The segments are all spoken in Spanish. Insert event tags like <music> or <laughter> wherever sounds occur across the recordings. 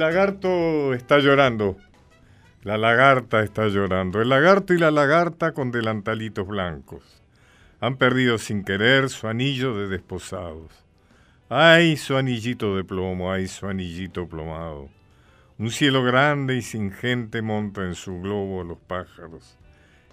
lagarto está llorando. La lagarta está llorando. El lagarto y la lagarta con delantalitos blancos. Han perdido sin querer su anillo de desposados. Ay, su anillito de plomo, ay, su anillito plomado. Un cielo grande y sin gente monta en su globo los pájaros.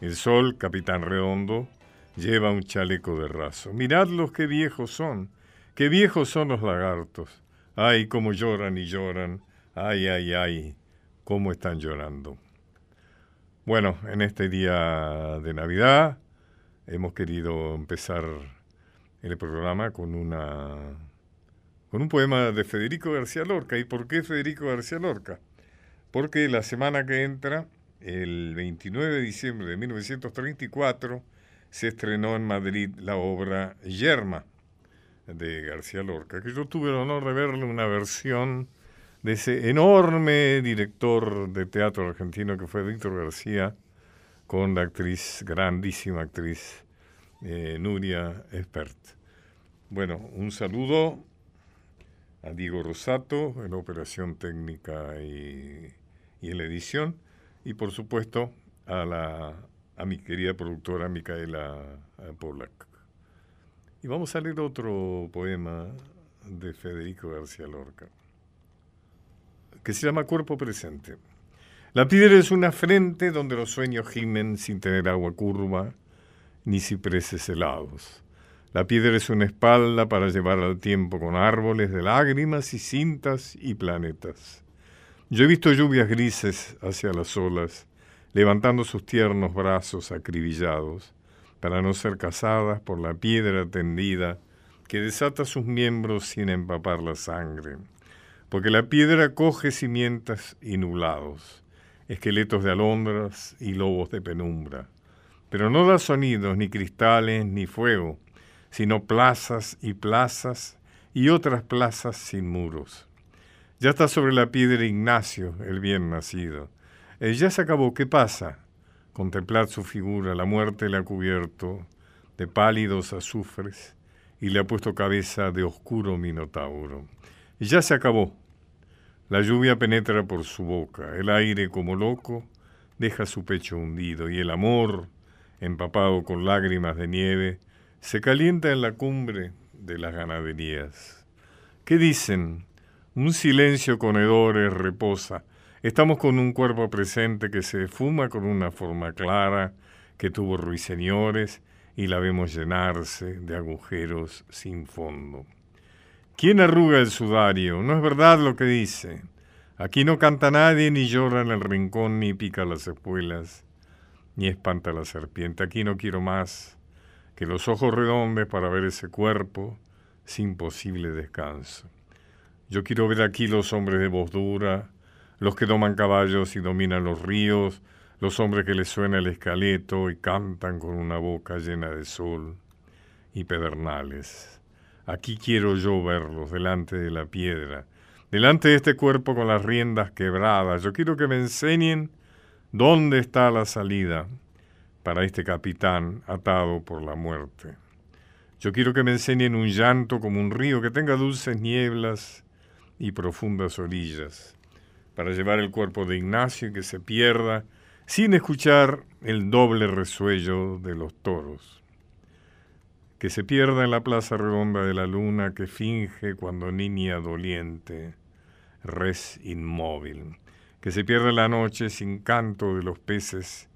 El sol, capitán redondo, lleva un chaleco de raso. Miradlos qué viejos son, qué viejos son los lagartos. Ay, cómo lloran y lloran. Ay, ay, ay, cómo están llorando. Bueno, en este día de Navidad hemos querido empezar el programa con una con un poema de Federico García Lorca. ¿Y por qué Federico García Lorca? Porque la semana que entra, el 29 de diciembre de 1934, se estrenó en Madrid la obra Yerma de García Lorca, que yo tuve el honor de verle una versión de ese enorme director de teatro argentino que fue Víctor García, con la actriz, grandísima actriz, eh, Nuria Espert. Bueno, un saludo a Diego Rosato en operación técnica y, y en la edición, y por supuesto a, la, a mi querida productora Micaela Polak. Y vamos a leer otro poema de Federico García Lorca, que se llama Cuerpo Presente. La piedra es una frente donde los sueños gimen sin tener agua curva ni cipreses helados. La piedra es una espalda para llevar al tiempo con árboles de lágrimas y cintas y planetas. Yo he visto lluvias grises hacia las olas, levantando sus tiernos brazos acribillados, para no ser cazadas por la piedra tendida que desata sus miembros sin empapar la sangre, porque la piedra coge cimientas y nublados, esqueletos de alondras y lobos de penumbra, pero no da sonidos, ni cristales, ni fuego, sino plazas y plazas y otras plazas sin muros. Ya está sobre la piedra Ignacio, el bien nacido. Eh, ya se acabó, ¿qué pasa? Contemplad su figura, la muerte le ha cubierto de pálidos azufres y le ha puesto cabeza de oscuro minotauro. Ya se acabó. La lluvia penetra por su boca, el aire como loco deja su pecho hundido y el amor, empapado con lágrimas de nieve, se calienta en la cumbre de las ganaderías. ¿Qué dicen? Un silencio con hedores reposa Estamos con un cuerpo presente que se fuma con una forma clara, que tuvo ruiseñores y la vemos llenarse de agujeros sin fondo. ¿Quién arruga el sudario? No es verdad lo que dice. Aquí no canta nadie, ni llora en el rincón, ni pica las espuelas, ni espanta la serpiente. Aquí no quiero más que los ojos redondos para ver ese cuerpo sin posible descanso. Yo quiero ver aquí los hombres de voz dura, los que doman caballos y dominan los ríos, los hombres que les suena el escaleto y cantan con una boca llena de sol y pedernales. Aquí quiero yo verlos delante de la piedra, delante de este cuerpo con las riendas quebradas. Yo quiero que me enseñen dónde está la salida para este capitán atado por la muerte. Yo quiero que me enseñen un llanto como un río que tenga dulces nieblas y profundas orillas para llevar el cuerpo de Ignacio y que se pierda sin escuchar el doble resuello de los toros. Que se pierda en la plaza redonda de la luna que finge cuando niña doliente, res inmóvil. Que se pierda la noche sin canto de los peces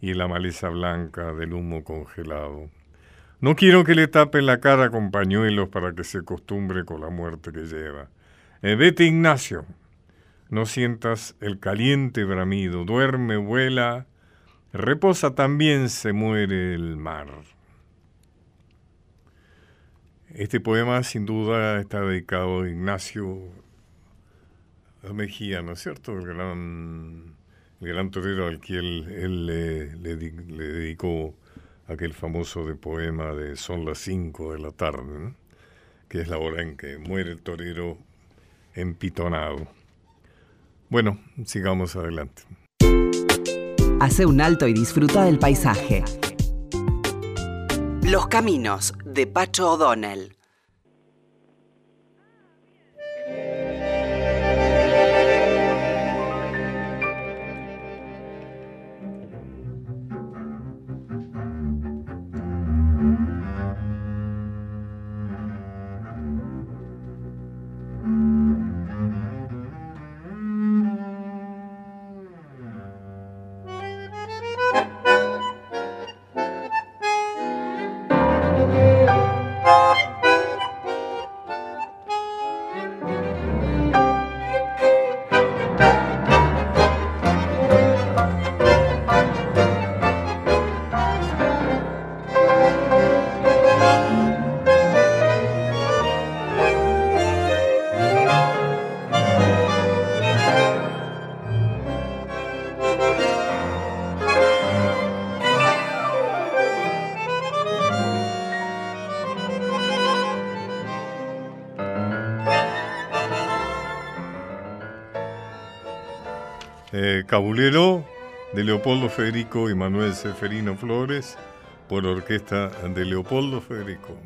y la maleza blanca del humo congelado. No quiero que le tapen la cara con pañuelos para que se acostumbre con la muerte que lleva. Eh, vete, Ignacio, no sientas el caliente bramido, duerme, vuela, reposa también se muere el mar. Este poema sin duda está dedicado a Ignacio Mejía, ¿no es cierto? El gran, torero al que él, le, dedicó aquel famoso de poema de Son las cinco de la tarde, que es la hora en que muere el torero empitonado. Bueno, sigamos adelante. Hace un alto y disfruta del paisaje. Los caminos de Pacho O'Donnell. Cabulero de Leopoldo Federico y Manuel Seferino Flores por orquesta de Leopoldo Federico.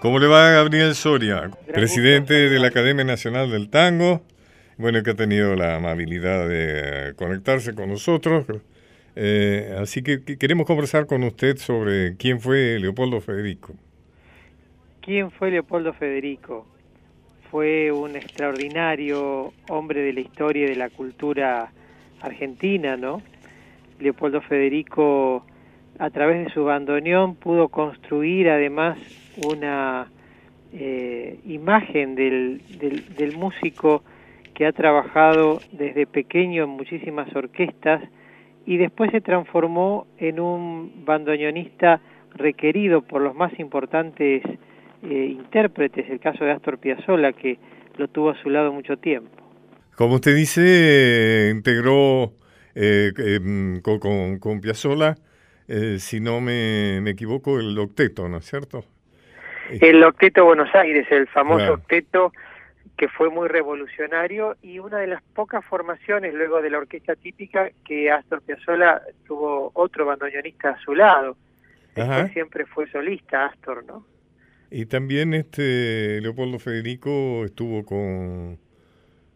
¿Cómo le va Gabriel Soria, presidente de la Academia Nacional del Tango? Bueno, que ha tenido la amabilidad de conectarse con nosotros. Eh, así que queremos conversar con usted sobre quién fue Leopoldo Federico. ¿Quién fue Leopoldo Federico? Fue un extraordinario hombre de la historia y de la cultura argentina, ¿no? Leopoldo Federico, a través de su bandoneón, pudo construir además una eh, imagen del, del, músico que ha trabajado desde pequeño en muchísimas orquestas y después se transformó en un bandoneonista requerido por los más importantes eh, intérpretes, el caso de Astor Piazzolla, que lo tuvo a su lado mucho tiempo. Como usted dice, integró eh, em, con, con, con, Piazzolla, si no me, me equivoco, el octeto, ¿no es cierto? El Octeto Buenos Aires, el famoso octeto que fue muy revolucionario y una de las pocas formaciones luego de la orquesta típica que Astor Piazzolla tuvo otro bandoneonista a su lado. siempre fue solista Astor, ¿no? Y también este Leopoldo Federico estuvo con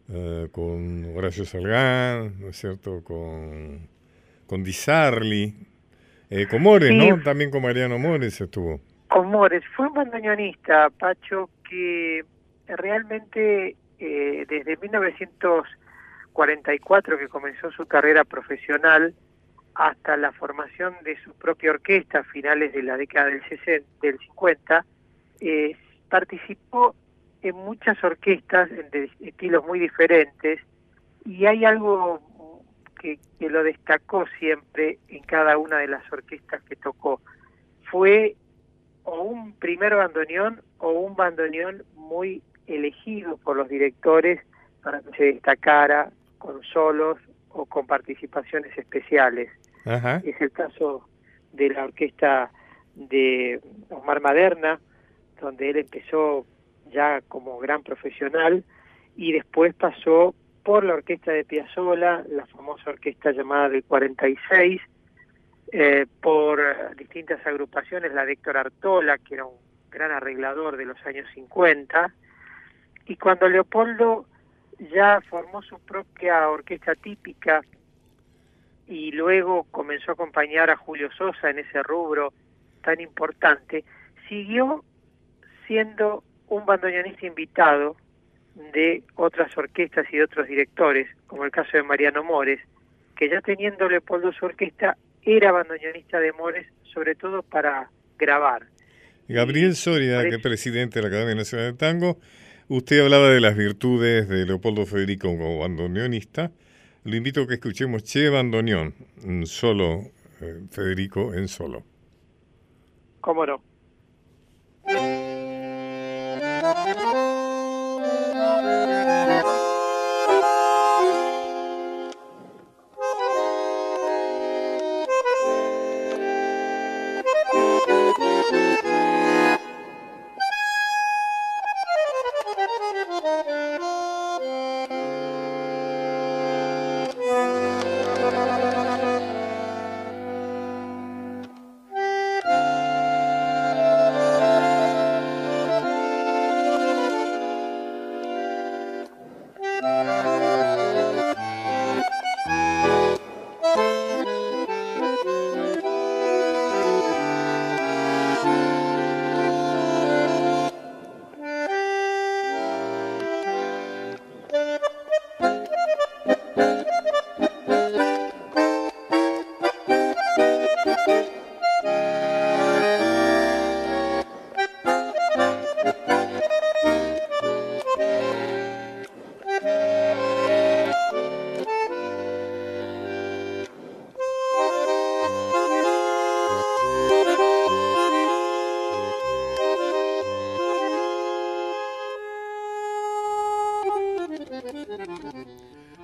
uh, con Horacio Salgán, ¿no es cierto? Con con Di Sarli, eh, con Mores, ¿no? También con Mariano Mores estuvo. Con Mores, fue un bandoneonista, Pacho, que realmente eh, desde 1944 que comenzó su carrera profesional hasta la formación de su propia orquesta a finales de la década del, 60, del 50, eh, participó en muchas orquestas de estilos muy diferentes y hay algo que, que lo destacó siempre en cada una de las orquestas que tocó. Fue o un primer bandoneón o un bandoneón muy elegido por los directores para que se destacara con solos o con participaciones especiales. Es el caso de la orquesta de Omar Maderna, donde él empezó ya como gran profesional y después pasó por la orquesta de Piazzolla, la famosa orquesta llamada del 46, eh, por distintas agrupaciones, la de Héctor Artola, que era un gran arreglador de los años 50, y cuando Leopoldo ya formó su propia orquesta típica y luego comenzó a acompañar a Julio Sosa en ese rubro tan importante, siguió siendo un bandoneonista invitado de otras orquestas y de otros directores, como el caso de Mariano Mores, que ya teniendo Leopoldo su orquesta era bandoneonista de Mores, sobre todo para grabar. Gabriel Soria, que es presidente de la Academia Nacional de Tango, usted hablaba de las virtudes de Leopoldo Federico como bandoneonista. Lo invito a que escuchemos Che Bandoneón, solo eh, Federico en solo. ¿Cómo no?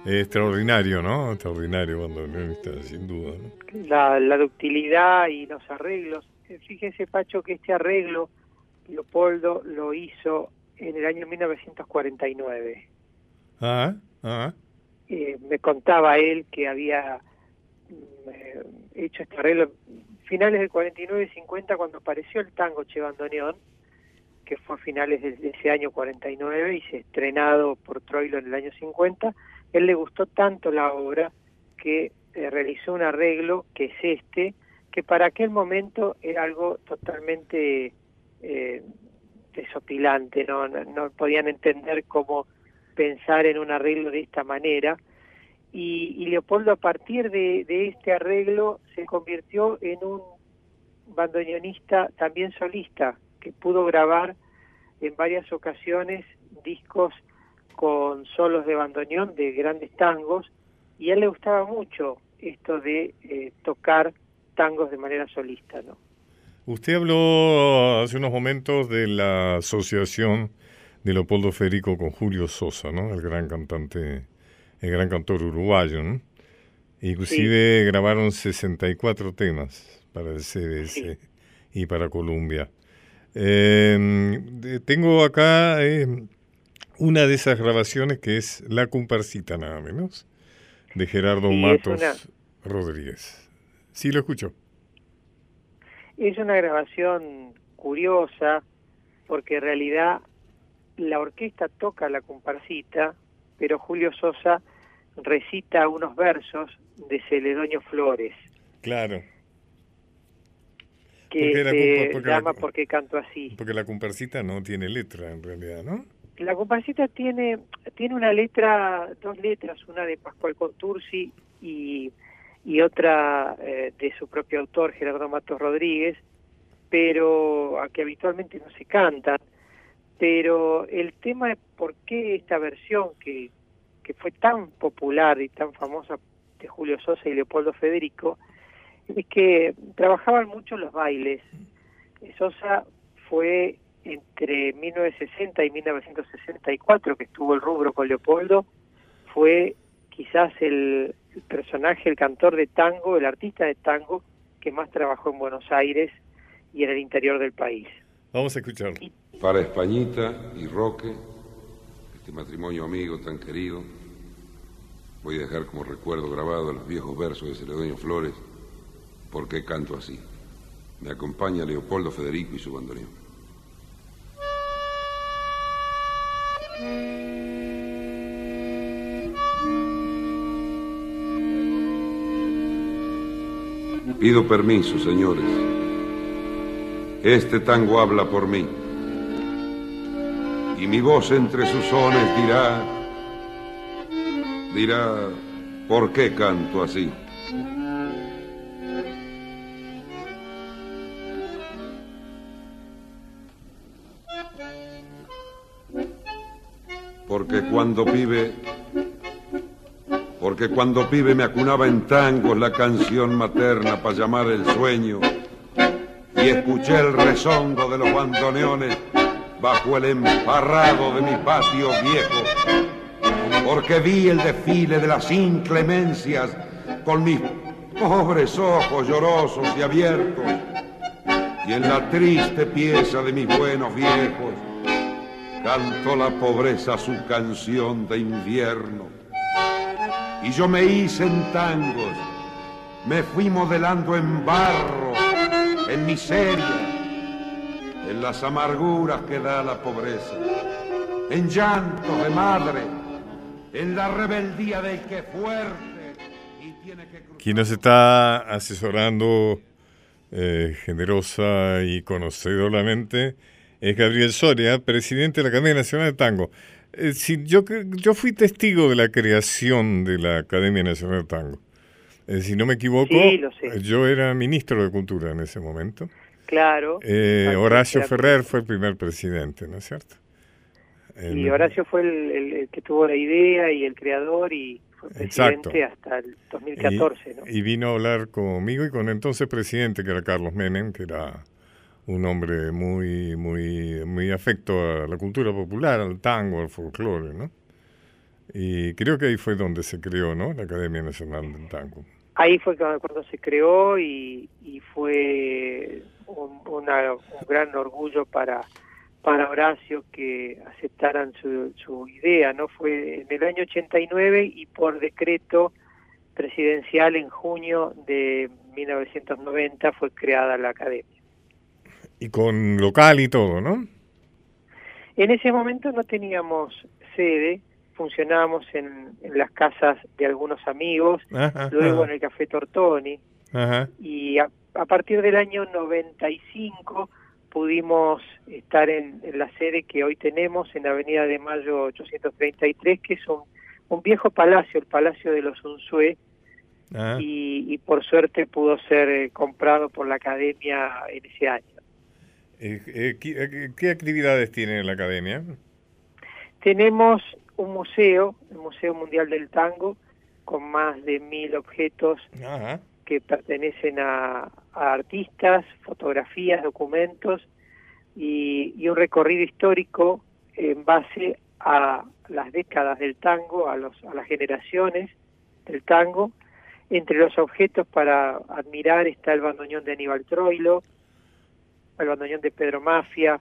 Extraordinario, ¿no? Extraordinario bandoneonista, sin duda. ¿no? La, la ductilidad y los arreglos. Fíjese, Pacho, que este arreglo Leopoldo lo hizo en el año 1949. Ah, ah. Eh, me contaba él que había mm, eh, hecho este arreglo finales del 49 y 50 cuando apareció el tango Che Bandoneón, que fue a finales de, ese año 49 y se estrenado por Troilo en el año 50. Él le gustó tanto la obra que eh, realizó un arreglo que es este, que para aquel momento era algo totalmente eh, desopilante, ¿no? ¿no? podían entender cómo pensar en un arreglo de esta manera. Y, Leopoldo a partir de, este arreglo se convirtió en un bandoneonista también solista, que pudo grabar en varias ocasiones discos con solos de bandoneón de grandes tangos, y a él le gustaba mucho esto de eh, tocar tangos de manera solista, ¿no? Usted habló hace unos momentos de la asociación de Leopoldo Federico con Julio Sosa, ¿no? El gran cantante, el gran cantor uruguayo, ¿no? Inclusive grabaron 64 temas para el CBS y para Colombia. Em, tengo acá em, una de esas grabaciones que es La comparsita nada menos, de Gerardo Matos Rodríguez. Sí, lo escucho. Es una grabación curiosa porque en realidad la orquesta toca la comparsita, pero Julio Sosa recita unos versos de Celedonio Flores. Claro. Que se llama Porque canto así. Porque la comparsita no tiene letra en realidad, ¿no? La comparsita tiene tiene una letra, dos letras, una de Pascual Contursi y y otra eh, de su propio autor, Gerardo Matos Rodríguez, pero a que habitualmente no se cantan. Pero el tema es por qué esta versión que, que fue tan popular y tan famosa de Julio Sosa y Leopoldo Federico, es que trabajaban mucho los bailes. Sosa fue entre 1960 y 1964 que estuvo el rubro con Leopoldo, fue quizás el, personaje, el cantor de tango, el artista de tango que más trabajó en Buenos Aires y en el interior del país. Vamos a escucharlo. Para Españita y Roque, este matrimonio amigo tan querido, voy a dejar como recuerdo grabado los viejos versos de Celedonio Flores, ¿Por qué canto así? Me acompaña Leopoldo Federico y su bandoneón. Pido permiso, señores. Este tango habla por mí. Y mi voz entre sus sones dirá, dirá, ¿por qué canto así? Porque cuando vive porque cuando pibe me acunaba en tangos la canción materna para llamar el sueño y escuché el rezongo de los bandoneones bajo el emparrado de mi patio viejo, porque vi el desfile de las inclemencias con mis pobres ojos llorosos y abiertos, y en la triste pieza de mis buenos viejos cantó la pobreza su canción de invierno. Y yo me hice en tangos, me fui modelando en barro, en miseria, en las amarguras que da la pobreza, en llanto de madre, en la rebeldía del que fuerte y tiene que Quien nos está asesorando eh, generosa y conocedoramente es Gabriel Soria, presidente de la Academia Nacional de Tango. Eh, yo, yo fui testigo de la creación de la Academia Nacional de Tango. Eh, si no me equivoco, yo era ministro de Cultura en ese momento. Claro. Eh, Horacio Ferrer fue el primer presidente, ¿no es cierto? Y Horacio fue el, que tuvo la idea y el creador y fue presidente hasta el 2014. Y, y vino a hablar conmigo y con el entonces presidente, que era Carlos Menem, que era un hombre muy, muy, muy afecto a la cultura popular, al tango, al folclore, ¿no? Y creo que ahí fue donde se creó, ¿no? La Academia Nacional del Tango. Ahí fue cuando se creó y, fue un, un gran orgullo para para Horacio que aceptaran su, su idea, ¿no? Fue en el año 89 y por decreto presidencial en junio de 1990 fue creada la academia. Y con local y todo, ¿no? En ese momento no teníamos sede, funcionábamos en, las casas de algunos amigos, luego en el Café Tortoni, y a, a, partir del año 95 pudimos estar en, la sede que hoy tenemos en Avenida de Mayo 833, que es un, un viejo palacio, el Palacio de los Unzué, ah. y, por suerte pudo ser eh, comprado por la academia en ese año. Eh, eh, ¿qué, actividades tiene la academia? Tenemos un museo, el Museo Mundial del Tango, con más de mil objetos que pertenecen a, artistas, fotografías, documentos y, un recorrido histórico en base a las décadas del tango, a, los, a las generaciones del tango. Entre los objetos para admirar está el bandoneón de Aníbal Troilo, el bandoneón de Pedro Mafia,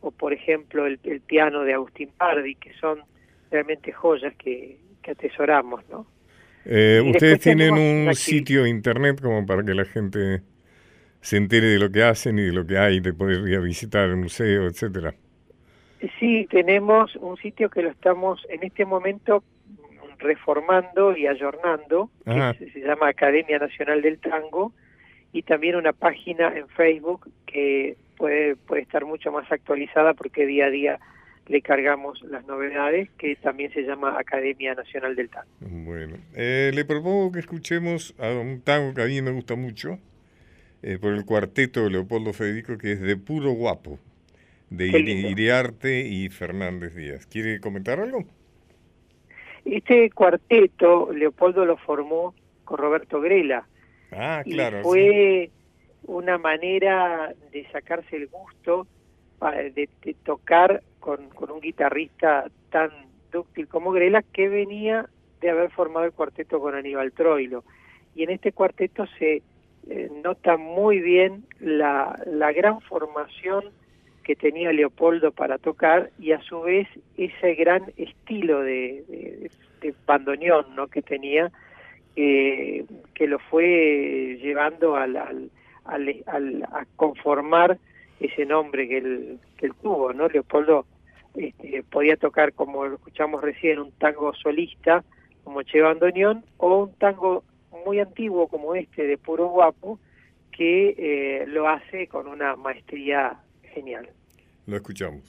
o por ejemplo el, piano de Agustín Pardi, que son realmente joyas que, que atesoramos, ¿no? Eh, ustedes tienen un sitio internet como para que la gente se entere de lo que hacen y de lo que hay, de poder ir a visitar el museo, etcétera. Sí, tenemos un sitio que lo estamos en este momento reformando y ayornando, que se llama Academia Nacional del Tango, y también una página en Facebook que puede, puede estar mucho más actualizada porque día a día le cargamos las novedades, que también se llama Academia Nacional del Tango. Bueno, eh, le propongo que escuchemos a un tango que a mí me gusta mucho, eh, por el cuarteto de Leopoldo Federico, que es de puro guapo, de Iriarte y Fernández Díaz. ¿Quiere comentar algo? Este cuarteto, Leopoldo lo formó con Roberto Grela. Ah, claro. Y fue una manera de sacarse el gusto de, de tocar con, con un guitarrista tan dúctil como Grela que venía de haber formado el cuarteto con Aníbal Troilo. Y en este cuarteto se eh, nota muy bien la, la gran formación que tenía Leopoldo para tocar y a su vez ese gran estilo de, de, de bandoneón ¿no? que tenía, que lo fue llevando al, al, al, a conformar ese nombre que él, que él tuvo. ¿no? Leopoldo este, podía tocar, como lo escuchamos recién, un tango solista como Che Bandoneón o un tango muy antiguo como este de Puro Guapo que eh, lo hace con una maestría genial. Lo escuchamos.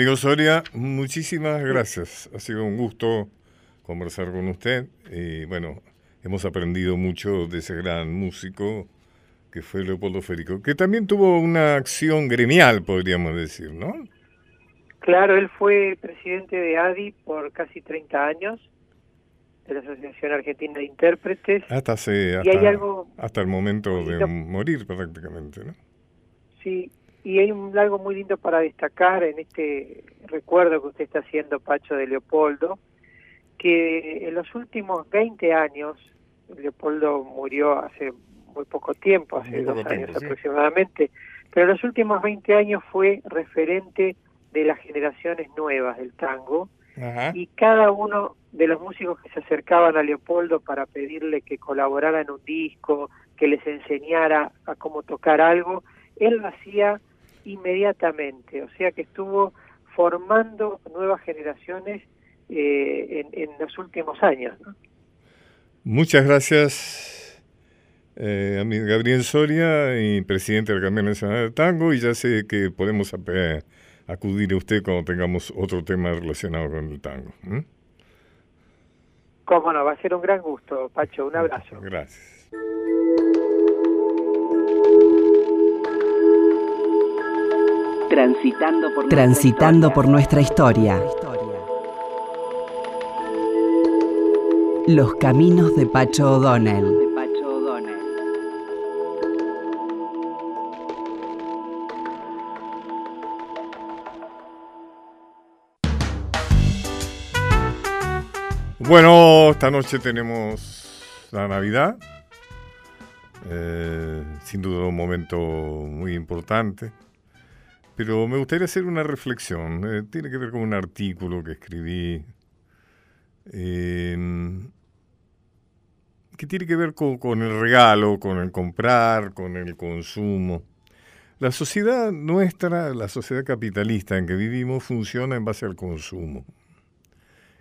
Amigo Soria, muchísimas gracias. Ha sido un gusto conversar con usted y bueno, hemos aprendido mucho de ese gran músico que fue Leopoldo Férico, que también tuvo una acción gremial, podríamos decir, ¿no? Claro, él fue presidente de ADI por casi 30 años, de la Asociación Argentina de Intérpretes. Hasta, hace, y hay algo hasta el momento de morir prácticamente, ¿no? Sí, y hay un, algo muy lindo para destacar en este recuerdo que usted está haciendo, Pacho, de Leopoldo, que en los últimos 20 años, Leopoldo murió hace muy poco tiempo, hace dos años aproximadamente, pero en los últimos 20 años fue referente de las generaciones nuevas del tango y cada uno de los músicos que se acercaban a Leopoldo para pedirle que colaborara en un disco, que les enseñara a cómo tocar algo, él lo hacía inmediatamente, o sea que estuvo formando nuevas generaciones eh, en, los últimos años. Muchas gracias, eh, Gabriel Soria, y presidente del Cambio Nacional de Tango, y ya sé que podemos acudir a usted cuando tengamos otro tema relacionado con el tango. Cómo no, va a ser un gran gusto, Pacho, un abrazo. Gracias. Transitando por, Transitando por nuestra historia. Los caminos de Pacho O'Donnell. Bueno, esta noche tenemos la Navidad. Eh, sin duda un momento muy importante. Pero me gustaría hacer una reflexión. Eh, tiene que ver con un artículo que escribí que tiene que ver con, el regalo, con el comprar, con el consumo. La sociedad nuestra, la sociedad capitalista en que vivimos, funciona en base al consumo.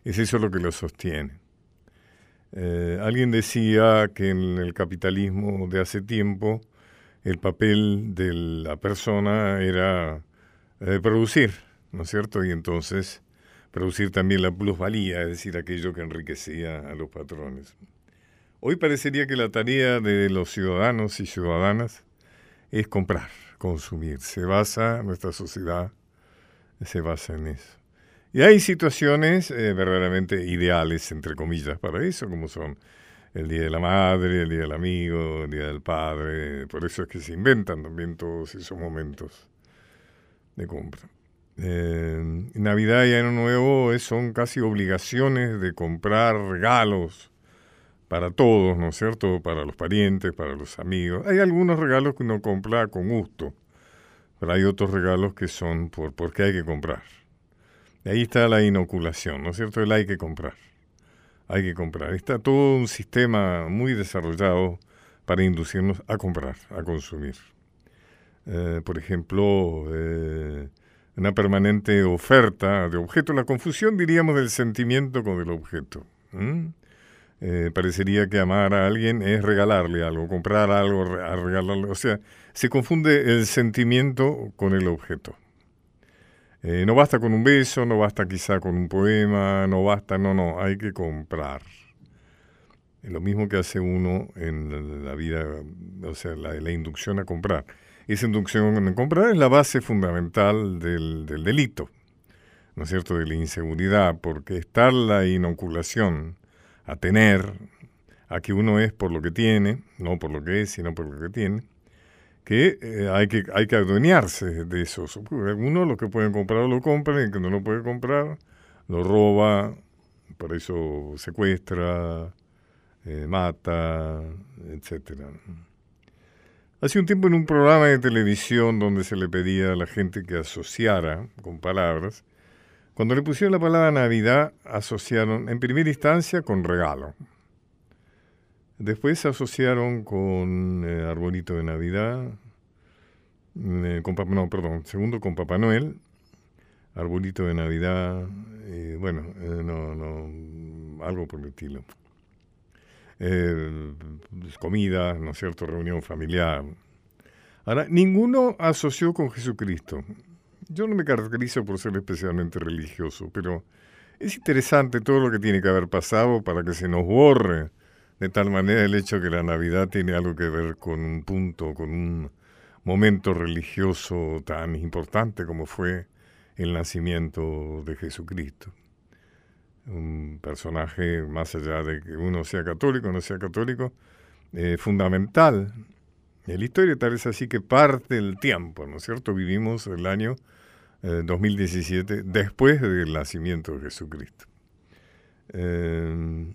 Es eso lo que lo sostiene. Eh, alguien decía que en el capitalismo de hace tiempo el papel de la persona era eh, producir, ¿no es cierto? Y entonces producir también la plusvalía, es decir, aquello que enriquecía a los patrones. Hoy parecería que la tarea de los ciudadanos y ciudadanas es comprar, consumir. Se basa, nuestra sociedad se basa en eso. Y hay situaciones eh, verdaderamente ideales, entre comillas, para eso, como son el Día de la Madre, el Día del Amigo, el Día del Padre. Por eso es que se inventan también todos esos momentos de compra. Eh, Navidad y Año Nuevo son casi obligaciones de comprar regalos para todos, ¿no es cierto? Para los parientes, para los amigos. Hay algunos regalos que uno compra con gusto, pero hay otros regalos que son por, porque hay que comprar. Y ahí está la inoculación, ¿no es cierto? El hay que comprar. Hay que comprar. Está todo un sistema muy desarrollado para inducirnos a comprar, a consumir. Eh, por ejemplo, eh, una permanente oferta de objetos, la confusión, diríamos, del sentimiento con el objeto. Eh, parecería que amar a alguien es regalarle algo, comprar algo, regalarle. O sea, se confunde el sentimiento con el objeto. no basta con un beso, no basta quizá con un poema, no basta, no, no, hay que comprar. lo mismo que hace uno en la vida, o sea, la inducción a comprar. Esa inducción en comprar es la base fundamental del, delito, ¿no es cierto?, de la inseguridad, porque está la inoculación a tener, a que uno es por lo que tiene, no por lo que es, sino por lo que tiene, que eh, hay que hay que adueñarse de eso. Uno lo que puede comprar lo compra, y el que no lo puede comprar lo roba, por eso secuestra, eh, mata, etcétera. Hace un tiempo en un programa de televisión donde se le pedía a la gente que asociara con palabras, cuando le pusieron la palabra Navidad, asociaron en primera instancia con regalo. Después asociaron con eh, arbolito de Navidad, eh, con, no, perdón, segundo con Papá Noel, arbolito de Navidad, bueno, eh, no, no, algo por el estilo eh, comida, ¿no es cierto?, reunión familiar. Ahora, ninguno asoció con Jesucristo. Yo no me caracterizo por ser especialmente religioso, pero es interesante todo lo que tiene que haber pasado para que se nos borre de tal manera el hecho que la Navidad tiene algo que ver con un punto, con un momento religioso tan importante como fue el nacimiento de Jesucristo. Un personaje, más allá de que uno sea católico o no sea católico, eh, fundamental en la historia, tal vez así que parte del tiempo, ¿no es cierto? Vivimos el año 2017 eh, después del nacimiento de Jesucristo. Eh,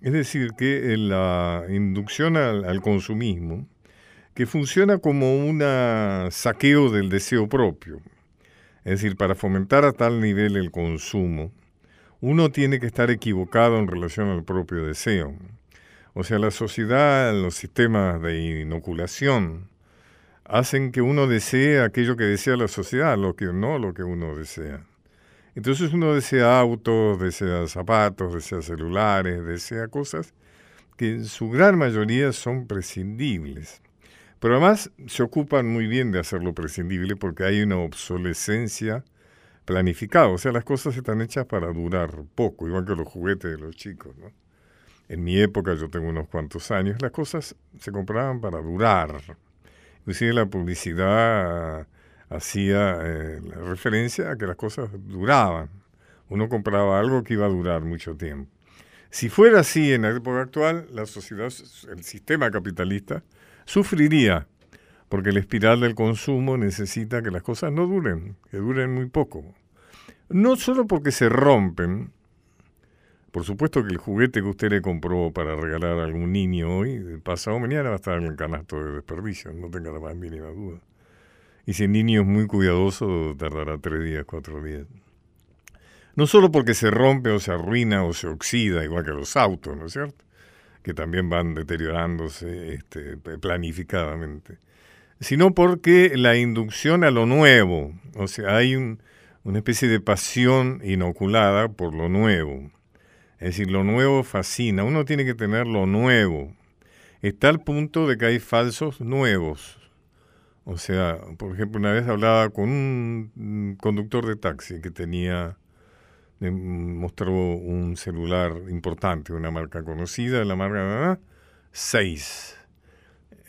es decir, que la inducción al, consumismo, que funciona como un saqueo del deseo propio, es decir, para fomentar a tal nivel el consumo, uno tiene que estar equivocado en relación al propio deseo. O sea, la sociedad, los sistemas de inoculación, hacen que uno desee aquello que desea la sociedad, lo que no lo que uno desea. Entonces uno desea autos, desea zapatos, desea celulares, desea cosas que en su gran mayoría son prescindibles. Pero además se ocupan muy bien de hacerlo prescindible porque hay una obsolescencia planificada. O sea, las cosas están hechas para durar poco, igual que los juguetes de los chicos. En mi época, yo tengo unos cuantos años, las cosas se compraban para durar. Inclusive la publicidad hacía eh, referencia a que las cosas duraban. Uno compraba algo que iba a durar mucho tiempo. Si fuera así en la época actual, la sociedad, el sistema capitalista, sufriría, porque la espiral del consumo necesita que las cosas no duren, que duren muy poco. No solo porque se rompen, por supuesto que el juguete que usted le compró para regalar a algún niño hoy, pasado mañana va a estar en el canasto de desperdicio, no tenga la más mínima duda. Y si el niño es muy cuidadoso, tardará tres días, cuatro días. No solo porque se rompe o se arruina o se oxida, igual que los autos, ¿no es cierto? Que también van deteriorándose este, planificadamente. Sino porque la inducción a lo nuevo, o sea, hay una especie de pasión inoculada por lo nuevo. Es decir, lo nuevo fascina. Uno tiene que tener lo nuevo. Está al punto de que hay falsos nuevos. O sea, por ejemplo, una vez hablaba con un conductor de taxi que tenía, mostró un celular importante, una marca conocida, la marca 6.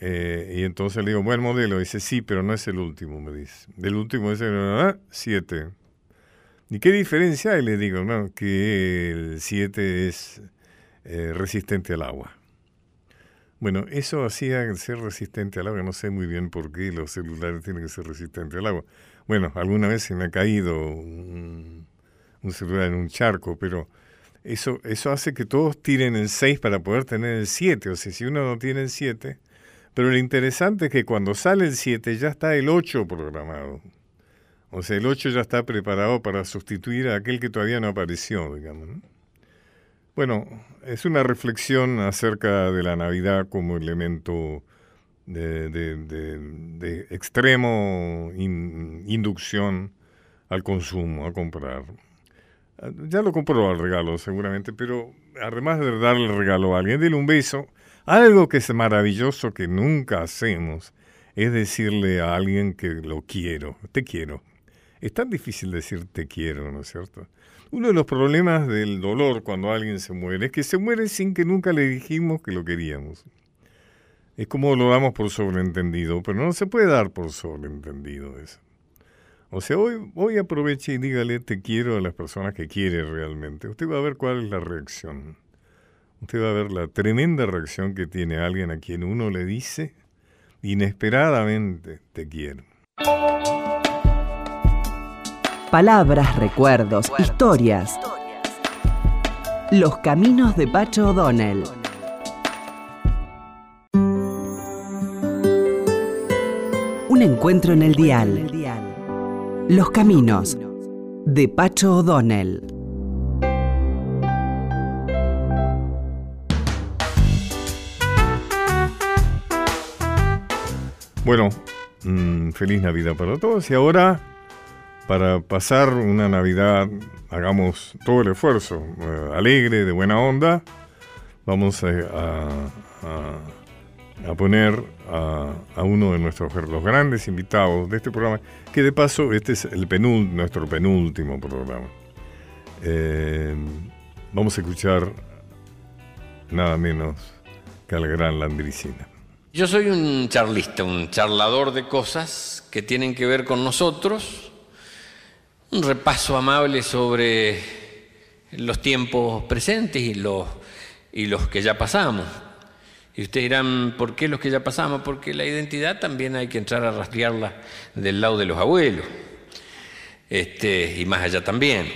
Eh, y entonces le digo, buen modelo. Dice, sí, pero no es el último, me dice. Del último es el 7. ¿Y qué diferencia hay? Le digo, no, que el 7 es eh, resistente al agua. Bueno, eso hacía ser resistente al agua. No sé muy bien por qué los celulares tienen que ser resistentes al agua. Bueno, alguna vez se me ha caído un, celular en un charco, pero eso, eso hace que todos tiren el 6 para poder tener el 7. O sea, si uno no tiene el 7. Pero lo interesante es que cuando sale el 7 ya está el 8 programado. O sea, el 8 ya está preparado para sustituir a aquel que todavía no apareció, digamos. ¿no? Bueno, es una reflexión acerca de la Navidad como elemento de, extremo inducción al consumo, a comprar. Ya lo compró al regalo, seguramente, pero además de darle el regalo a alguien, dele un beso. Algo que es maravilloso que nunca hacemos es decirle a alguien que lo quiero, te quiero. Es tan difícil decir te quiero, ¿no es cierto? Uno de los problemas del dolor cuando alguien se muere es que se muere sin que nunca le dijimos que lo queríamos. Es como lo damos por sobreentendido, pero no se puede dar por sobreentendido eso. O sea, hoy, hoy aproveche y dígale te quiero a las personas que quiere realmente. Usted va a ver cuál es la reacción. Usted va a ver la tremenda reacción que tiene alguien a quien uno le dice inesperadamente te quiero. Palabras, recuerdos, historias. Los caminos de Pacho O'Donnell. Un encuentro en el dial. Los caminos de Pacho O'Donnell. Bueno, mm, feliz Navidad para todos y ahora para pasar una Navidad, hagamos todo el esfuerzo, eh, alegre, de buena onda, vamos a, poner a, uno de nuestros grandes invitados de este programa, que de paso este es el nuestro penúltimo programa. Eh, vamos a escuchar nada menos que al gran Landricina. Yo soy un charlista, un charlador de cosas que tienen que ver con nosotros un repaso amable sobre los tiempos presentes y los, que ya pasamos. Y ustedes dirán, ¿por qué los que ya pasamos? Porque la identidad también hay que entrar a rastrearla del lado de los abuelos, este, y más allá también.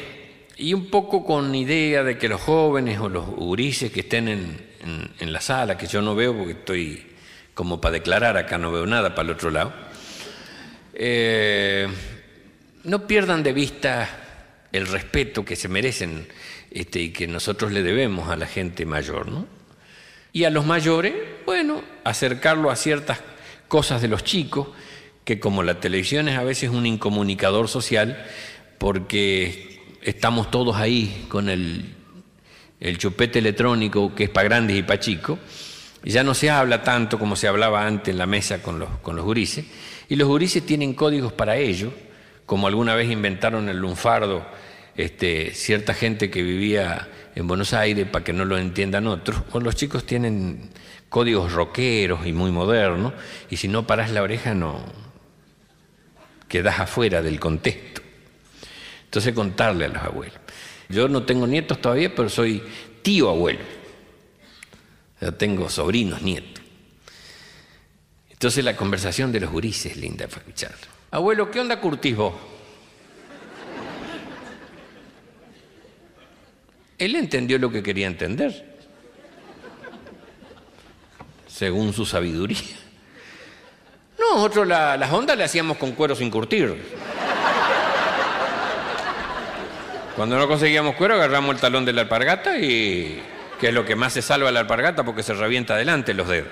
Y un poco con idea de que los jóvenes o los urises que estén en, la sala, que yo no veo porque estoy como para declarar, acá no veo nada para el otro lado, eh, no pierdan de vista el respeto que se merecen este, y que nosotros le debemos a la gente mayor. ¿no? Y a los mayores, bueno, acercarlo a ciertas cosas de los chicos, que como la televisión es a veces un incomunicador social, porque estamos todos ahí con el, el chupete electrónico que es para grandes y para chicos, ya no se habla tanto como se hablaba antes en la mesa con los, con y los gurises tienen códigos para ello, como alguna vez inventaron el lunfardo, este, cierta gente que vivía en Buenos Aires para que no lo entiendan otros, o los chicos tienen códigos rockeros y muy modernos, y si no paras la oreja no quedas afuera del contexto. Entonces contarle a los abuelos. Yo no tengo nietos todavía, pero soy tío abuelo. Ya tengo sobrinos, nietos. Entonces la conversación de los gurises es linda para escuchar. Abuelo, ¿qué onda curtís vos? Él entendió lo que quería entender, según su sabiduría. Nosotros las ondas le hacíamos con cuero sin curtir. Cuando no conseguíamos cuero, agarramos el talón de la alpargata y que es lo que más se salva la alpargata porque se revienta adelante los dedos.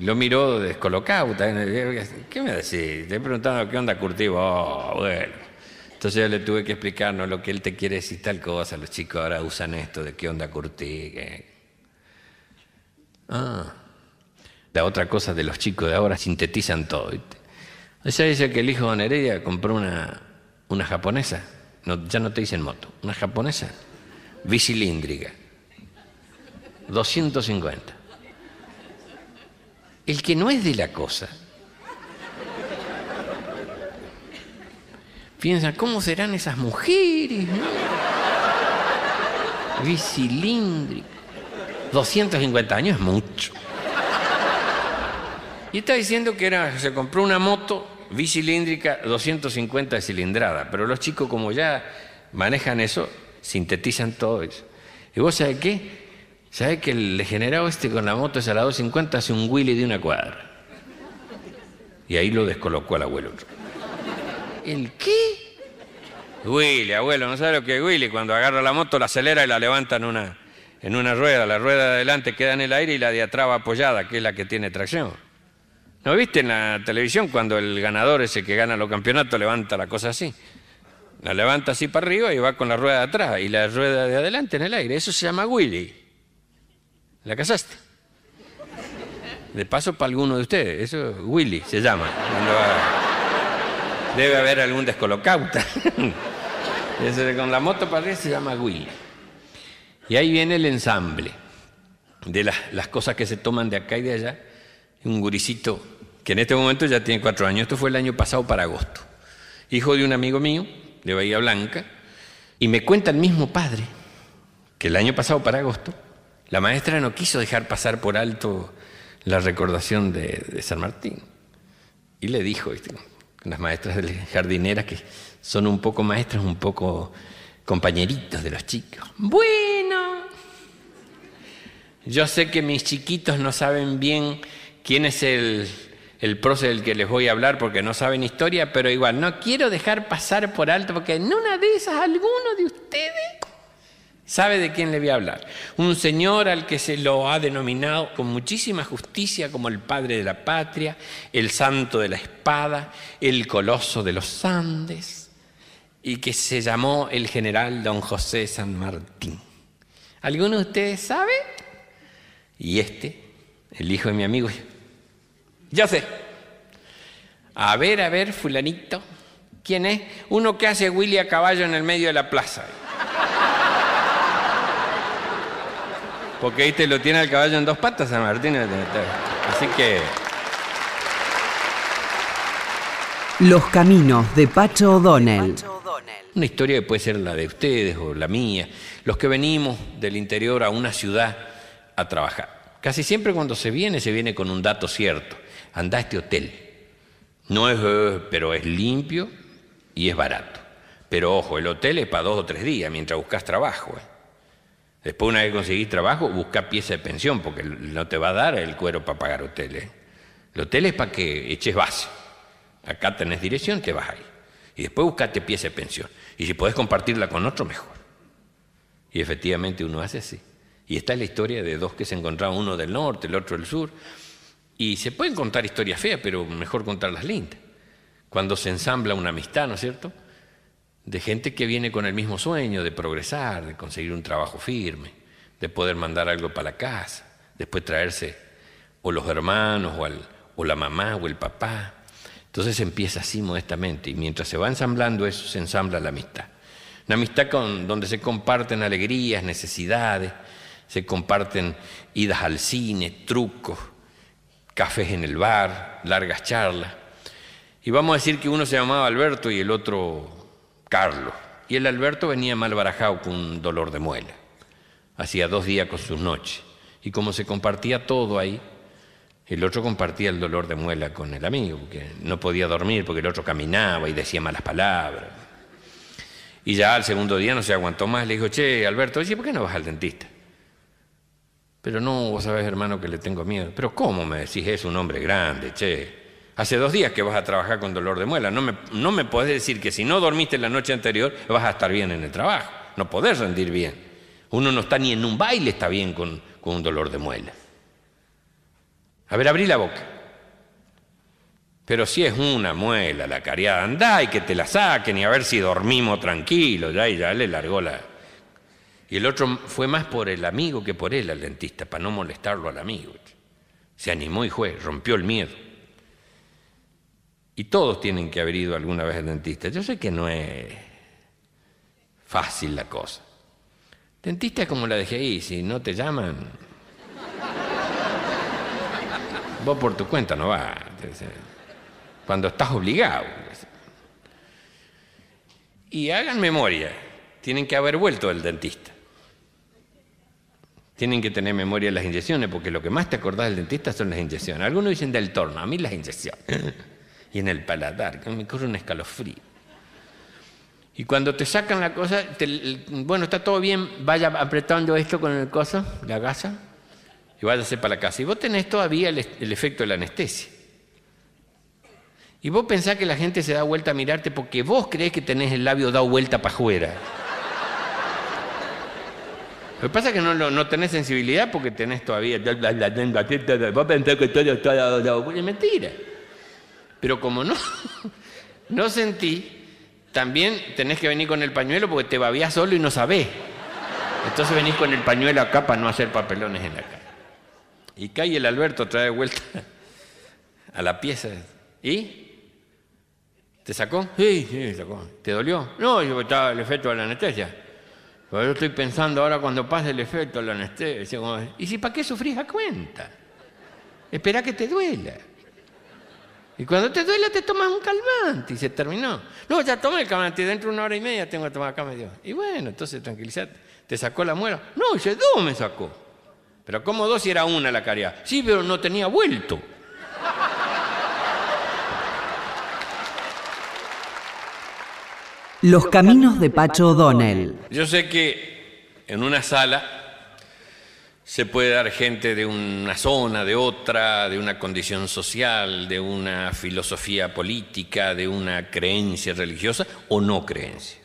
Lo miró descolocado. ¿Qué me decís? Te he preguntado qué onda curtivo. Oh, bueno. Entonces yo le tuve que explicar no lo que él te quiere decir tal cosa. Los chicos ahora usan esto de qué onda curtí. Ah. La otra cosa de los chicos de ahora sintetizan todo. ¿viste? Dice que el hijo de Neredia compró una, una japonesa. Ya no te dicen moto. Una japonesa bicilíndrica. 250. El que no es de la cosa. Piensa, ¿cómo serán esas mujeres? Bicilíndrica. 250 años es mucho. Y está diciendo que era, se compró una moto bicilíndrica 250 cilindrada, pero los chicos como ya manejan eso, sintetizan todo eso. ¿Y vos sabés qué? ¿Sabés que el degenerado este con la moto es a la 250 hace un Willy de una cuadra? Y ahí lo descolocó al abuelo. ¿El qué? Willy, abuelo, ¿no sabe lo que es Willy? Cuando agarra la moto, la acelera y la levanta en una, en una rueda. La rueda de adelante queda en el aire y la de atrás apoyada, que es la que tiene tracción. ¿No viste en la televisión cuando el ganador, ese que gana los campeonatos, levanta la cosa así? La levanta así para arriba y va con la rueda de atrás y la rueda de adelante en el aire. Eso se llama Willy. ¿La casaste? De paso para alguno de ustedes. Eso Willy se llama. Debe haber algún descolocauta. <laughs> Ese con la moto para arriba se llama Willy. Y ahí viene el ensamble de las, las cosas que se toman de acá y de allá un guricito que en este momento ya tiene cuatro años, esto fue el año pasado para agosto, hijo de un amigo mío de Bahía Blanca, y me cuenta el mismo padre que el año pasado para agosto, la maestra no quiso dejar pasar por alto la recordación de, San Martín. Y le dijo, las maestras jardineras que son un poco maestras, un poco compañeritos de los chicos. Bueno, yo sé que mis chiquitos no saben bien quién es el, el prócer del que les voy a hablar porque no saben historia, pero igual, no quiero dejar pasar por alto porque en una de esas alguno de ustedes sabe de quién le voy a hablar. Un señor al que se lo ha denominado con muchísima justicia como el padre de la patria, el santo de la espada, el coloso de los Andes, y que se llamó el general don José San Martín. ¿Alguno de ustedes sabe? Y este, el hijo de mi amigo, ya sé. A ver, a ver, fulanito. ¿Quién es? Uno que hace Willy a caballo en el medio de la plaza. Porque ahí te lo tiene el caballo en dos patas, San Martín. Así que... Los caminos de Pacho O'Donnell. Una historia que puede ser la de ustedes o la mía, los que venimos del interior a una ciudad a trabajar. Casi siempre cuando se viene, se viene con un dato cierto. Anda a este hotel. No es, eh, pero es limpio y es barato. Pero ojo, el hotel es para dos o tres días mientras buscas trabajo. eh. Después, una vez conseguís trabajo, busca pieza de pensión, porque no te va a dar el cuero para pagar hotel. eh. El hotel es para que eches base. Acá tenés dirección, te vas ahí. Y después buscate pieza de pensión. Y si podés compartirla con otro, mejor. Y efectivamente uno hace así. Y está la historia de dos que se encontraban, uno del norte, el otro del sur. Y se pueden contar historias feas, pero mejor contarlas lindas. Cuando se ensambla una amistad, ¿no es cierto? De gente que viene con el mismo sueño de progresar, de conseguir un trabajo firme, de poder mandar algo para la casa, después traerse o los hermanos o, al- o la mamá o el papá. Entonces empieza así modestamente y mientras se va ensamblando eso, se ensambla la amistad. Una amistad con, donde se comparten alegrías, necesidades, se comparten idas al cine, trucos, cafés en el bar, largas charlas. Y vamos a decir que uno se llamaba Alberto y el otro Carlos. Y el Alberto venía mal barajado con un dolor de muela. Hacía dos días con sus noches. Y como se compartía todo ahí, el otro compartía el dolor de muela con el amigo, porque no podía dormir porque el otro caminaba y decía malas palabras. Y ya al segundo día no se aguantó más, le dijo, che, Alberto, oye, ¿por qué no vas al dentista? Pero no, vos sabés, hermano, que le tengo miedo. Pero ¿cómo me decís es un hombre grande, che? Hace dos días que vas a trabajar con dolor de muela. No me, no me podés decir que si no dormiste la noche anterior vas a estar bien en el trabajo. No podés rendir bien. Uno no está ni en un baile, está bien con, con un dolor de muela. A ver, abrí la boca. Pero si es una muela la cariada, andá y que te la saquen y a ver si dormimos tranquilos. Ya, y ya le largó la... Y el otro fue más por el amigo que por él al dentista, para no molestarlo al amigo. Se animó y fue, rompió el miedo. Y todos tienen que haber ido alguna vez al dentista. Yo sé que no es fácil la cosa. Dentista es como la ahí, si no te llaman, vos por tu cuenta no vas. Cuando estás obligado. Y hagan memoria, tienen que haber vuelto del dentista. Tienen que tener memoria de las inyecciones, porque lo que más te acordás del dentista son las inyecciones. Algunos dicen del torno, a mí las inyecciones. <laughs> y en el paladar, me corre un escalofrío. Y cuando te sacan la cosa, te- bueno, está todo bien, vaya apretando esto con el coso, la gasa, y váyase para la casa. Y vos tenés todavía el, el efecto de la anestesia. Y vos pensás que la gente se da vuelta a mirarte porque vos creés que tenés el labio dado vuelta para afuera. Lo que pasa es que no, no tenés sensibilidad porque tenés todavía... Vos pensás que todo está. Es mentira. Pero como no, <laughs> no sentí, también tenés que venir con el pañuelo porque te babías solo y no sabés. Entonces venís con el pañuelo acá para no hacer papelones en la cara. Y cae el Alberto trae de vuelta <laughs> a la pieza. ¿Y? ¿Te sacó? Sí, sí, sacó. ¿Te dolió? No, yo estaba el efecto de la anestesia. Pero yo estoy pensando ahora cuando pase el efecto de la anestesia. como, ¿Y si para qué sufrís a cuenta? Espera que te duela. Y cuando te duela te tomas un calmante y se terminó. No, ya tomé el calmante, dentro de una hora y media tengo que tomar acá medio. Y bueno, entonces tranquilízate. ¿Te sacó la muela? No, dice dos me sacó. Pero ¿cómo dos si era una la caridad? Sí, pero no tenía vuelto. Los caminos de Pacho O'Donnell. Yo sé que en una sala se puede dar gente de una zona, de otra, de una condición social, de una filosofía política, de una creencia religiosa o no creencia.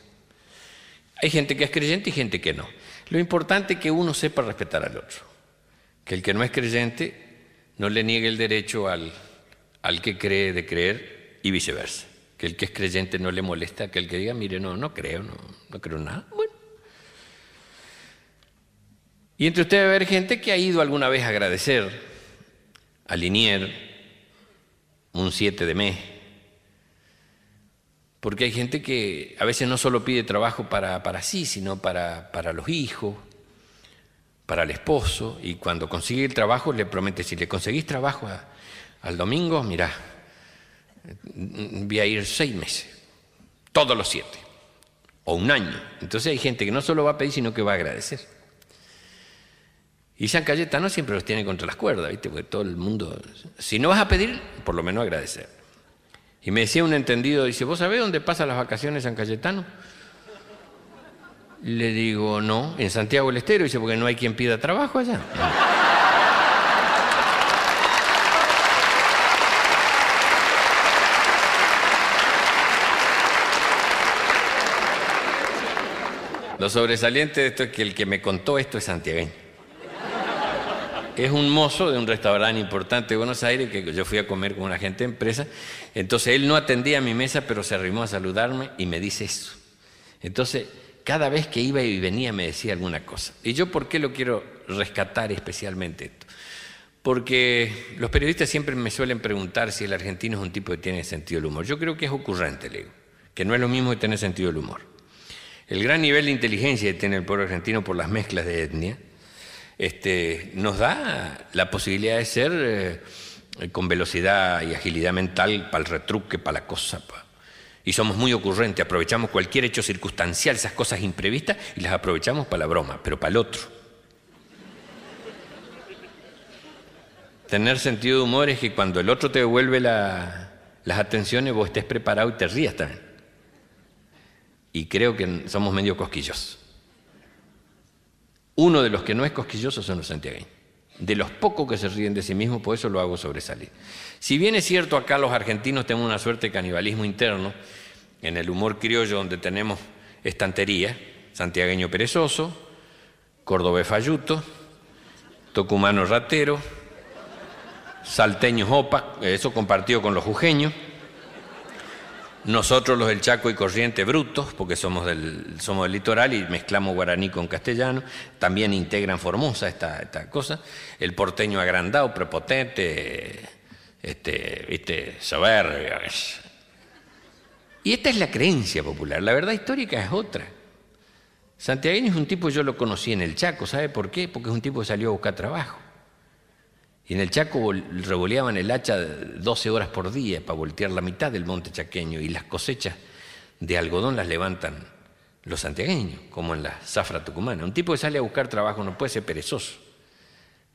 Hay gente que es creyente y gente que no. Lo importante es que uno sepa respetar al otro. Que el que no es creyente no le niegue el derecho al, al que cree de creer y viceversa. Que el que es creyente no le molesta que el que diga, mire, no, no creo, no, no creo nada. Bueno. Y entre ustedes va a haber gente que ha ido alguna vez a agradecer a Linier un 7 de mes. Porque hay gente que a veces no solo pide trabajo para, para sí, sino para, para los hijos, para el esposo, y cuando consigue el trabajo le promete, si le conseguís trabajo al domingo, mirá, voy a ir seis meses, todos los siete, o un año. Entonces hay gente que no solo va a pedir, sino que va a agradecer. Y San Cayetano siempre los tiene contra las cuerdas, ¿viste? Porque todo el mundo, si no vas a pedir, por lo menos agradecer. Y me decía un entendido, dice, ¿vos sabés dónde pasan las vacaciones San Cayetano? Le digo, no, en Santiago del Estero, dice, porque no hay quien pida trabajo allá. Lo sobresaliente de esto es que el que me contó esto es santiagueño. Es un mozo de un restaurante importante de Buenos Aires que yo fui a comer con una gente de empresa. Entonces él no atendía a mi mesa, pero se arrimó a saludarme y me dice eso. Entonces, cada vez que iba y venía me decía alguna cosa. ¿Y yo por qué lo quiero rescatar especialmente esto? Porque los periodistas siempre me suelen preguntar si el argentino es un tipo que tiene sentido del humor. Yo creo que es ocurrente, le que no es lo mismo que tener sentido del humor. El gran nivel de inteligencia que tiene el pueblo argentino por las mezclas de etnia este, nos da la posibilidad de ser eh, con velocidad y agilidad mental para el retruque, para la cosa. Y somos muy ocurrentes, aprovechamos cualquier hecho circunstancial, esas cosas imprevistas, y las aprovechamos para la broma, pero para el otro. Tener sentido de humor es que cuando el otro te devuelve las atenciones, vos estés preparado y te rías también y creo que somos medio cosquillosos. Uno de los que no es cosquilloso son los santiagueños. De los pocos que se ríen de sí mismos, por eso lo hago sobresalir. Si bien es cierto, acá los argentinos tenemos una suerte de canibalismo interno, en el humor criollo donde tenemos estantería, santiagueño perezoso, cordobés falluto, tucumano ratero, salteño opa, eso compartido con los jujeños, nosotros los del Chaco y Corriente brutos, porque somos del, somos del litoral y mezclamos guaraní con castellano, también integran Formosa esta, esta cosa. El porteño agrandado, prepotente, este, este, soberbio. Y esta es la creencia popular, la verdad histórica es otra. Santiago es un tipo, yo lo conocí en el Chaco, ¿sabe por qué? Porque es un tipo que salió a buscar trabajo. Y en el Chaco revoleaban el hacha 12 horas por día para voltear la mitad del monte chaqueño y las cosechas de algodón las levantan los santiagueños, como en la zafra tucumana. Un tipo que sale a buscar trabajo no puede ser perezoso.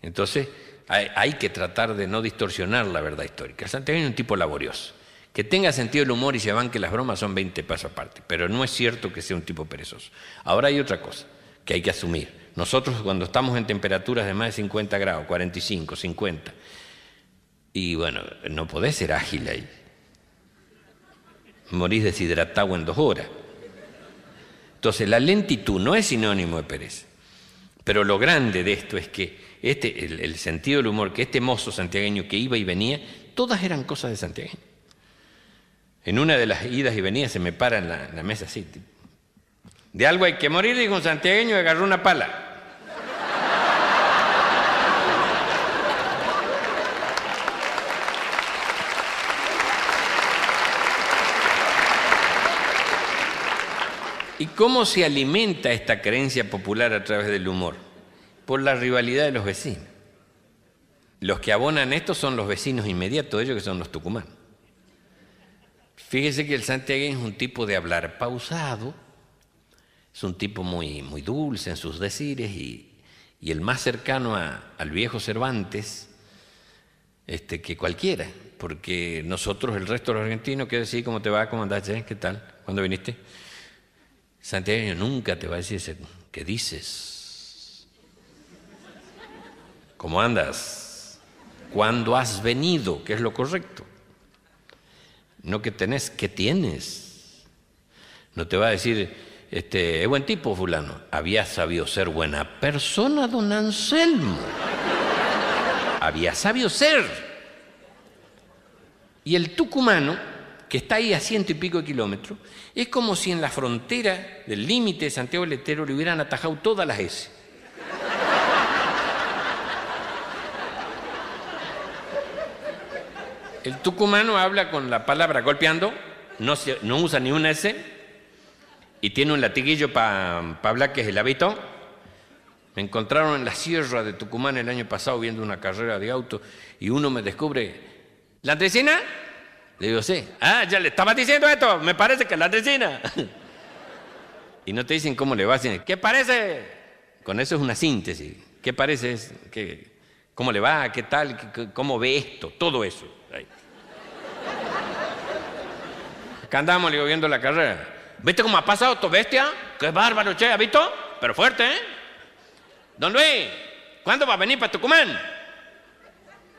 Entonces hay, que tratar de no distorsionar la verdad histórica. El santiagueño es un tipo laborioso. Que tenga sentido el humor y se van que las bromas son 20 pasos aparte, pero no es cierto que sea un tipo perezoso. Ahora hay otra cosa que hay que asumir. Nosotros cuando estamos en temperaturas de más de 50 grados, 45, 50, y bueno, no podés ser ágil ahí. Morís deshidratado en dos horas. Entonces, la lentitud no es sinónimo de pereza. Pero lo grande de esto es que este, el, sentido del humor, que este mozo santiagueño que iba y venía, todas eran cosas de Santiago. En una de las idas y venidas se me para en la, la mesa así, de algo hay que morir, dijo un santiagueño y agarró una pala. ¿Y cómo se alimenta esta creencia popular a través del humor? Por la rivalidad de los vecinos. Los que abonan esto son los vecinos inmediatos, ellos que son los tucumanos. Fíjese que el santiagueño es un tipo de hablar pausado, es un tipo muy, muy dulce en sus decires y, el más cercano al viejo Cervantes este, que cualquiera, porque nosotros, el resto de los argentinos, ¿qué decir? ¿Cómo te va? ¿Cómo andás? ¿Qué tal? ¿Cuándo viniste? Santiago nunca te va a decir qué dices. ¿Cómo andas? ¿Cuándo has venido? ¿Qué es lo correcto? No que tenés, ¿qué tienes? No te va a decir, este, es buen tipo fulano. Había sabido ser buena persona, don Anselmo. Había sabido ser. Y el tucumano, que está ahí a ciento y pico de kilómetros, es como si en la frontera del límite de Santiago del Estero le hubieran atajado todas las S. El tucumano habla con la palabra golpeando, no, no usa ni una S, y tiene un latiguillo para hablar que es el hábito. Me encontraron en la sierra de Tucumán el año pasado viendo una carrera de auto y uno me descubre, ¿la? Le digo, sí. Ah, ya le estaba diciendo esto, me parece que la resina. <laughs> y no te dicen cómo le va, sino, ¿qué parece? Con eso es una síntesis. ¿Qué parece? ¿Qué, ¿Cómo le va? ¿Qué tal? ¿Cómo ve esto? Todo eso. Ahí. Acá andamos, le digo, viendo la carrera. ¿Viste cómo ha pasado tu bestia? ¡Qué bárbaro, che! ¿Ha visto? Pero fuerte, ¿eh? Don Luis, ¿cuándo va a venir para Tucumán?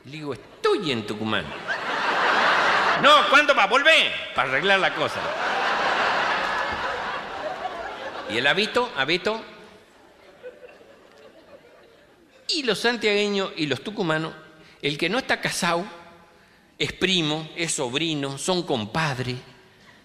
Le digo, estoy en Tucumán. No, ¿cuándo va a volver? Para arreglar la cosa. ¿Y el habito? ¿Habito? Y los santiagueños y los tucumanos, el que no está casado, es primo, es sobrino, son compadres,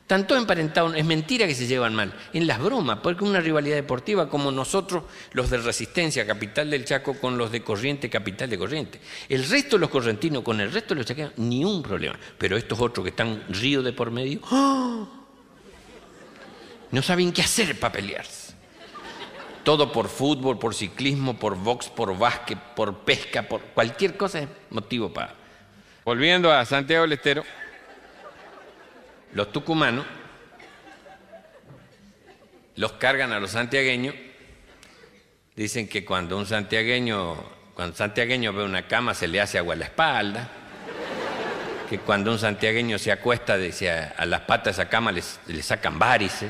tanto emparentados, es mentira que se llevan mal, en las bromas, porque una rivalidad deportiva como nosotros, los de Resistencia, capital del Chaco, con los de Corriente, capital de Corriente. El resto de los correntinos con el resto de los chaqueños, ni un problema. Pero estos otros que están río de por medio, ¡ah! no saben qué hacer para pelearse. Todo por fútbol, por ciclismo, por box, por básquet, por pesca, por cualquier cosa es motivo para... Volviendo a Santiago del Estero, los tucumanos los cargan a los santiagueños. Dicen que cuando un santiagueño, cuando santiagueño ve una cama se le hace agua a la espalda. Que cuando un santiagueño se acuesta, dice, a, las patas de esa cama le sacan varices.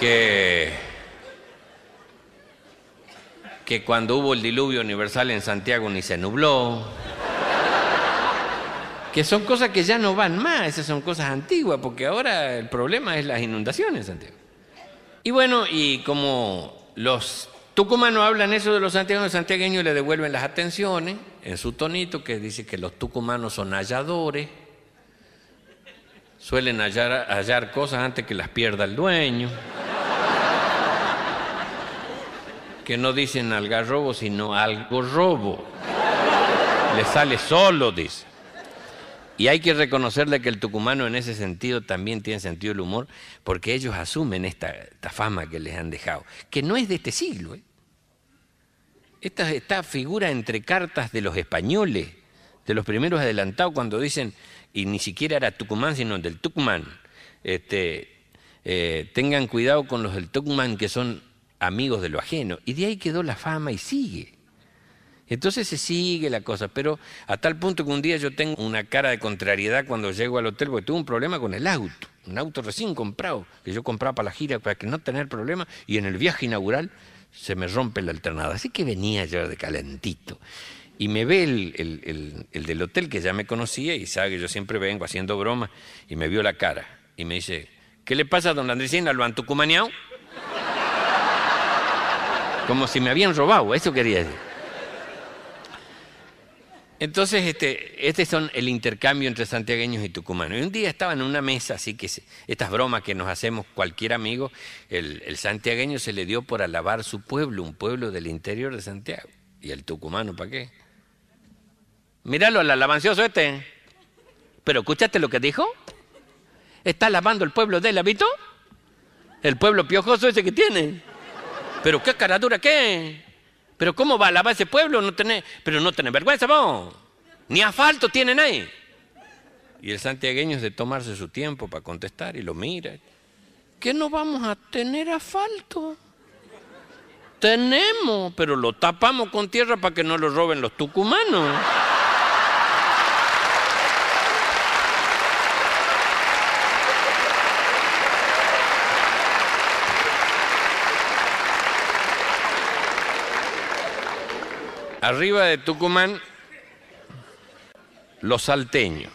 Que, que cuando hubo el diluvio universal en Santiago ni se nubló que son cosas que ya no van más, esas son cosas antiguas, porque ahora el problema es las inundaciones, Santiago. Y bueno, y como los tucumanos hablan eso de los santiagueños, los santiagueños le devuelven las atenciones en su tonito, que dice que los tucumanos son halladores, suelen hallar, hallar cosas antes que las pierda el dueño, que no dicen algarrobo, sino algo robo. Le sale solo, dice. Y hay que reconocerle que el tucumano en ese sentido también tiene sentido del humor, porque ellos asumen esta, fama que les han dejado, que no es de este siglo. ¿eh? Esta, esta figura entre cartas de los españoles, de los primeros adelantados, cuando dicen, y ni siquiera era Tucumán, sino del Tucumán, este, eh, tengan cuidado con los del Tucumán que son amigos de lo ajeno. Y de ahí quedó la fama y sigue. Entonces se sigue la cosa, pero a tal punto que un día yo tengo una cara de contrariedad cuando llego al hotel porque tuve un problema con el auto, un auto recién comprado, que yo compraba para la gira para que no tener problema, y en el viaje inaugural se me rompe la alternada. Así que venía yo de calentito. Y me ve el, del hotel que ya me conocía y sabe que yo siempre vengo haciendo broma, y me vio la cara y me dice, ¿qué le pasa a don Andresina? ¿Lo han tucumaneado? Como si me habían robado, eso quería decir. Entonces, este, este son el intercambio entre santiagueños y tucumanos. Y un día estaba en una mesa, así que estas bromas que nos hacemos cualquier amigo, el, santiagueño se le dio por alabar su pueblo, un pueblo del interior de Santiago. ¿Y el tucumano para qué? Míralo, al alabancioso este. Pero escúchate lo que dijo. Está alabando el pueblo de él, ¿habito? El pueblo piojoso ese que tiene. Pero qué caradura, ¿qué? Pero ¿cómo va a alabar ese pueblo? No tenés, pero no tenés vergüenza vos. Ni asfalto tienen ahí. Y el santiagueño es de tomarse su tiempo para contestar y lo mira. ¿Qué no vamos a tener asfalto? Tenemos, pero lo tapamos con tierra para que no lo roben los tucumanos. Arriba de Tucumán, los salteños.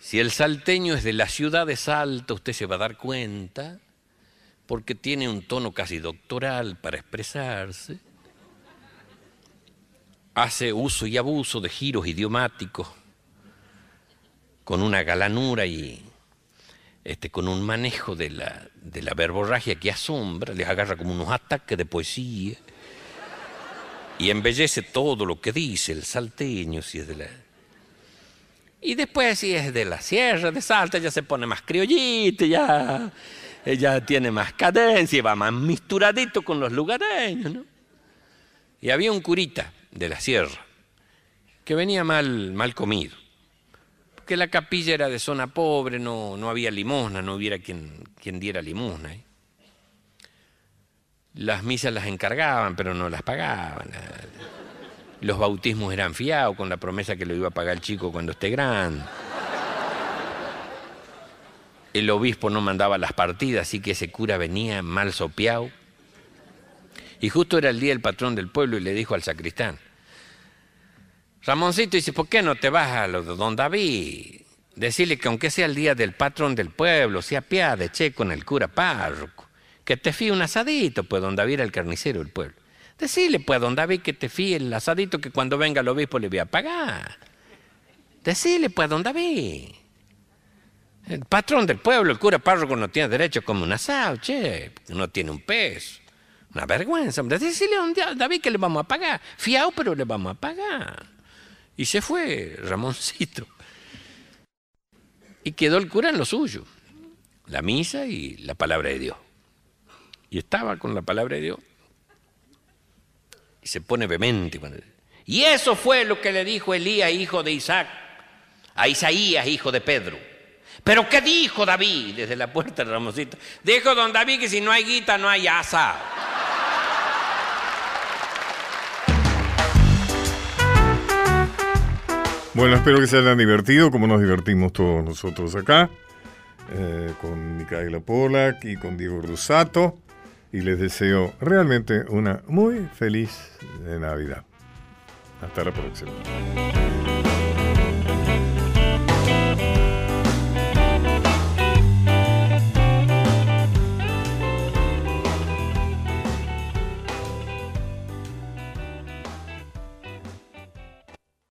Si el salteño es de la ciudad de Salta, usted se va a dar cuenta, porque tiene un tono casi doctoral para expresarse, hace uso y abuso de giros idiomáticos, con una galanura y este, con un manejo de la, de la verborragia que asombra, les agarra como unos ataques de poesía y embellece todo lo que dice el salteño, si es de la... Y después si es de la sierra de Salta, ya se pone más criollito, ya, ya tiene más cadencia, va más misturadito con los lugareños, ¿no? Y había un curita de la sierra que venía mal, mal comido. Porque la capilla era de zona pobre, no, no había limosna, no hubiera quien, quien diera limosna. ¿eh? Las misas las encargaban, pero no las pagaban. Los bautismos eran fiados con la promesa que lo iba a pagar el chico cuando esté grande. El obispo no mandaba las partidas, así que ese cura venía mal sopeado. Y justo era el día del patrón del pueblo y le dijo al sacristán, Ramoncito dice, ¿por qué no te vas a de don David? Decirle que aunque sea el día del patrón del pueblo, sea piade, che con el cura párroco, que te fíe un asadito, pues don David era el carnicero del pueblo. Decirle pues a don David que te fíe el asadito que cuando venga el obispo le voy a pagar. Decirle pues a don David. El patrón del pueblo, el cura párroco, no tiene derecho como un asado, che, no tiene un peso. Una vergüenza, hombre. Decirle a David que le vamos a pagar. Fiao, pero le vamos a pagar. Y se fue Ramoncito. Y quedó el cura en lo suyo. La misa y la palabra de Dios. Y estaba con la palabra de Dios. Y se pone vehemente. Y eso fue lo que le dijo Elías, hijo de Isaac, a Isaías, hijo de Pedro. Pero ¿qué dijo David desde la puerta de Ramoncito? Dijo don David que si no hay guita no hay asa. Bueno, espero que se hayan divertido como nos divertimos todos nosotros acá, eh, con Micaela Polak y con Diego Rusato, y les deseo realmente una muy feliz Navidad. Hasta la próxima.